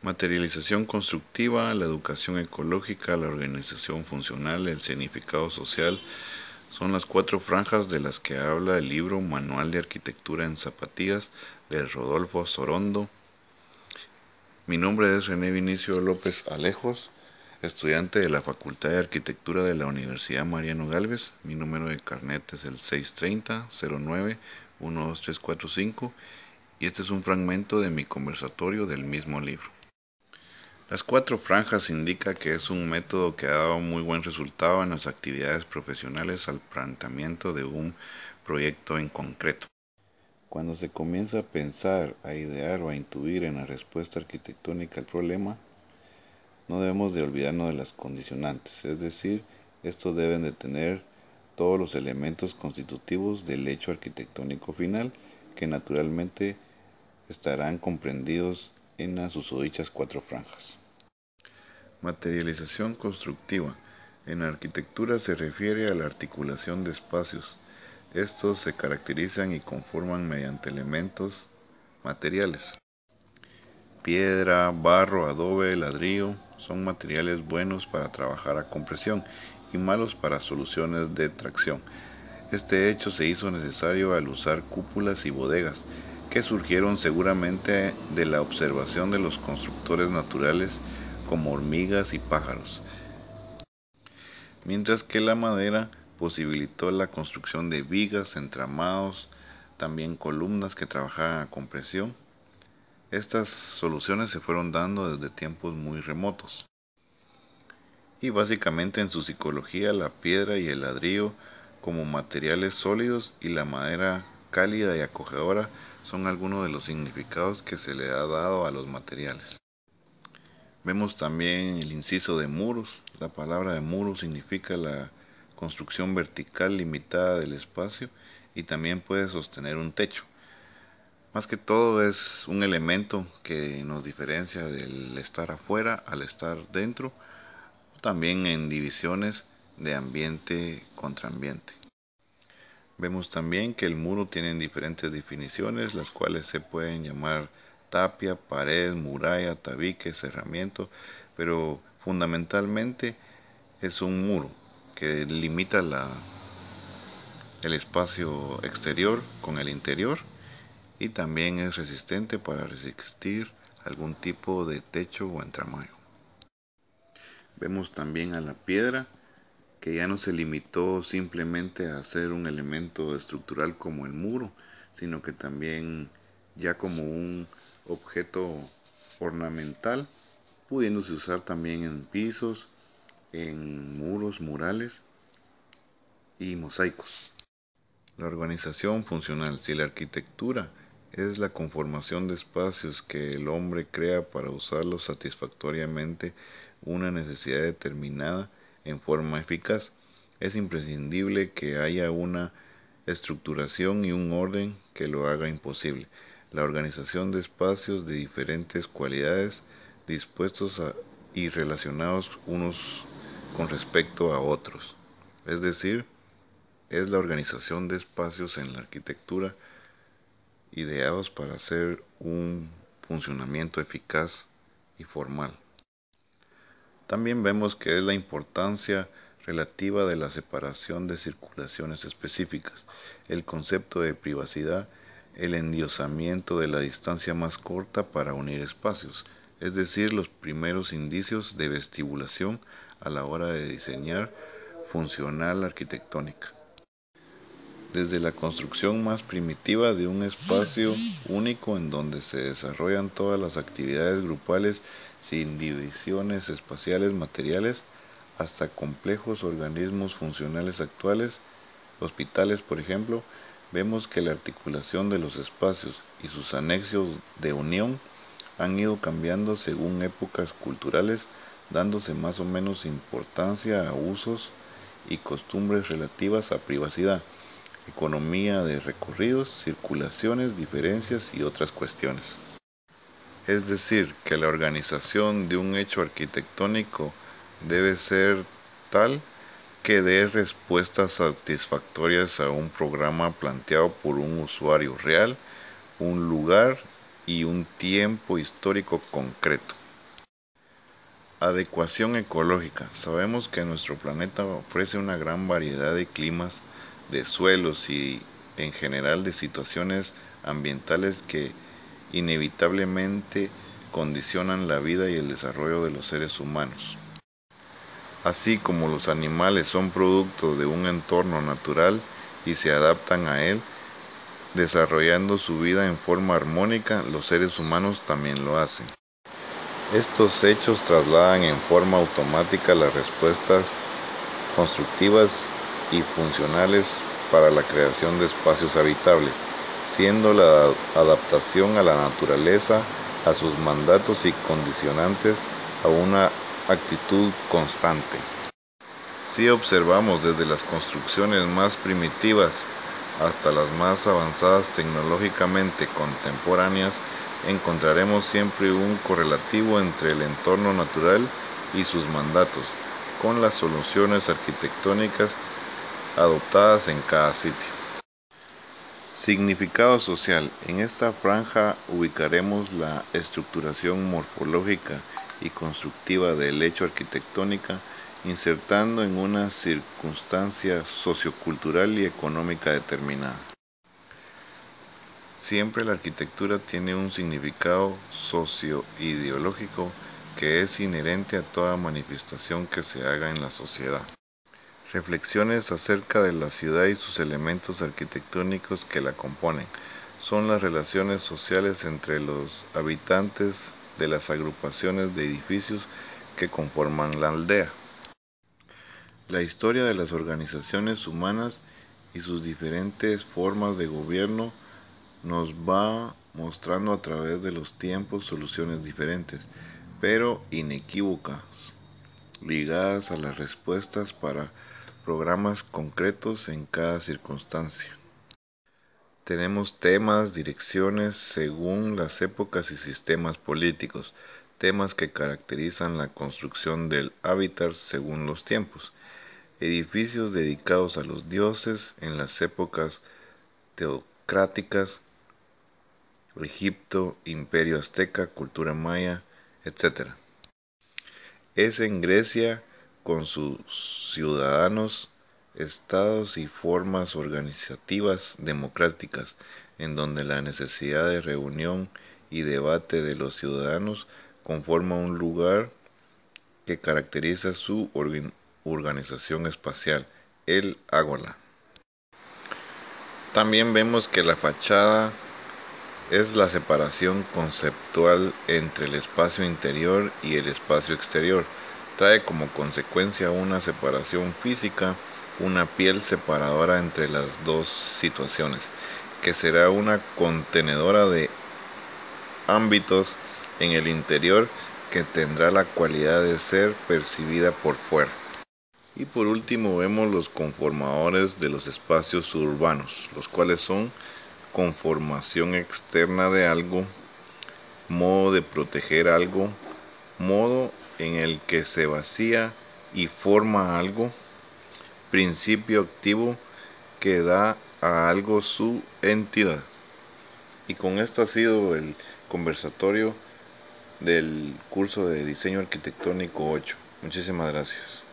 Materialización constructiva, la educación ecológica, la organización funcional, el significado social, son las cuatro franjas de las que habla el libro Manual de Arquitectura en Zapatillas de Rodolfo Sorondo. Mi nombre es René Vinicio López Alejos, estudiante de la Facultad de Arquitectura de la Universidad Mariano Galvez. Mi número de carnet es el 630-09-12345 y este es un fragmento de mi conversatorio del mismo libro. Las cuatro franjas indica que es un método que ha dado muy buen resultado en las actividades profesionales al planteamiento de un proyecto en concreto. Cuando se comienza a pensar, a idear o a intuir en la respuesta arquitectónica al problema, no debemos de olvidarnos de las condicionantes, es decir, estos deben de tener todos los elementos constitutivos del hecho arquitectónico final que naturalmente estarán comprendidos en las susodichas cuatro franjas. Materialización constructiva. En arquitectura se refiere a la articulación de espacios. Estos se caracterizan y conforman mediante elementos materiales. Piedra, barro, adobe, ladrillo son materiales buenos para trabajar a compresión y malos para soluciones de tracción. Este hecho se hizo necesario al usar cúpulas y bodegas, que surgieron seguramente de la observación de los constructores naturales como hormigas y pájaros, mientras que la madera posibilitó la construcción de vigas, entramados, también columnas que trabajaban a compresión. Estas soluciones se fueron dando desde tiempos muy remotos. Y básicamente en su psicología la piedra y el ladrillo como materiales sólidos y la madera cálida y acogedora son algunos de los significados que se le ha dado a los materiales. Vemos también el inciso de muros. La palabra de muro significa la construcción vertical limitada del espacio y también puede sostener un techo. Más que todo es un elemento que nos diferencia del estar afuera al estar dentro, también en divisiones de ambiente contra ambiente. Vemos también que el muro tiene diferentes definiciones, las cuales se pueden llamar tapia, pared, muralla, tabique, cerramiento, pero fundamentalmente es un muro que limita la, el espacio exterior con el interior y también es resistente para resistir algún tipo de techo o entramado. Vemos también a la piedra que ya no se limitó simplemente a ser un elemento estructural como el muro, sino que también ya como un objeto ornamental, pudiéndose usar también en pisos, en muros, murales y mosaicos. La organización funcional, si la arquitectura es la conformación de espacios que el hombre crea para usarlos satisfactoriamente una necesidad determinada, en forma eficaz, es imprescindible que haya una estructuración y un orden que lo haga imposible. La organización de espacios de diferentes cualidades dispuestos y relacionados unos con respecto a otros. Es decir, es la organización de espacios en la arquitectura ideados para hacer un funcionamiento eficaz y formal. También vemos que es la importancia relativa de la separación de circulaciones específicas, el concepto de privacidad, el endiosamiento de la distancia más corta para unir espacios, es decir, los primeros indicios de vestibulación a la hora de diseñar funcional arquitectónica. Desde la construcción más primitiva de un espacio único en donde se desarrollan todas las actividades grupales sin divisiones espaciales materiales, hasta complejos organismos funcionales actuales, hospitales por ejemplo, vemos que la articulación de los espacios y sus anexos de unión han ido cambiando según épocas culturales, dándose más o menos importancia a usos y costumbres relativas a privacidad, economía de recorridos, circulaciones, diferencias y otras cuestiones. Es decir, que la organización de un hecho arquitectónico debe ser tal que dé respuestas satisfactorias a un programa planteado por un usuario real, un lugar y un tiempo histórico concreto. Adecuación ecológica. Sabemos que nuestro planeta ofrece una gran variedad de climas, de suelos y en general de situaciones ambientales que inevitablemente condicionan la vida y el desarrollo de los seres humanos. Así como los animales son producto de un entorno natural y se adaptan a él, desarrollando su vida en forma armónica, los seres humanos también lo hacen. Estos hechos trasladan en forma automática las respuestas constructivas y funcionales para la creación de espacios habitables, siendo la adaptación a la naturaleza, a sus mandatos y condicionantes a una actitud constante. Si observamos desde las construcciones más primitivas hasta las más avanzadas tecnológicamente contemporáneas, encontraremos siempre un correlativo entre el entorno natural y sus mandatos, con las soluciones arquitectónicas adoptadas en cada sitio. Significado social. En esta franja ubicaremos la estructuración morfológica y constructiva del hecho arquitectónica, insertando en una circunstancia sociocultural y económica determinada. Siempre la arquitectura tiene un significado socio-ideológico que es inherente a toda manifestación que se haga en la sociedad. Reflexiones acerca de la ciudad y sus elementos arquitectónicos que la componen son las relaciones sociales entre los habitantes de las agrupaciones de edificios que conforman la aldea. La historia de las organizaciones humanas y sus diferentes formas de gobierno nos va mostrando a través de los tiempos soluciones diferentes, pero inequívocas, ligadas a las respuestas para programas concretos en cada circunstancia. Tenemos temas, direcciones según las épocas y sistemas políticos, temas que caracterizan la construcción del hábitat según los tiempos, edificios dedicados a los dioses en las épocas teocráticas, Egipto, Imperio Azteca, cultura maya, etc. Es en Grecia con sus ciudadanos estados y formas organizativas democráticas, en donde la necesidad de reunión y debate de los ciudadanos conforma un lugar que caracteriza su organización espacial, el ágora. También vemos que la fachada es la separación conceptual entre el espacio interior y el espacio exterior. Trae como consecuencia una separación física una piel separadora entre las dos situaciones, que será una contenedora de ámbitos en el interior que tendrá la cualidad de ser percibida por fuera. Y por último vemos los conformadores de los espacios urbanos, los cuales son conformación externa de algo, modo de proteger algo, modo en el que se vacía y forma algo, principio activo que da a algo su entidad. Y con esto ha sido el conversatorio del curso de diseño arquitectónico 8. Muchísimas gracias.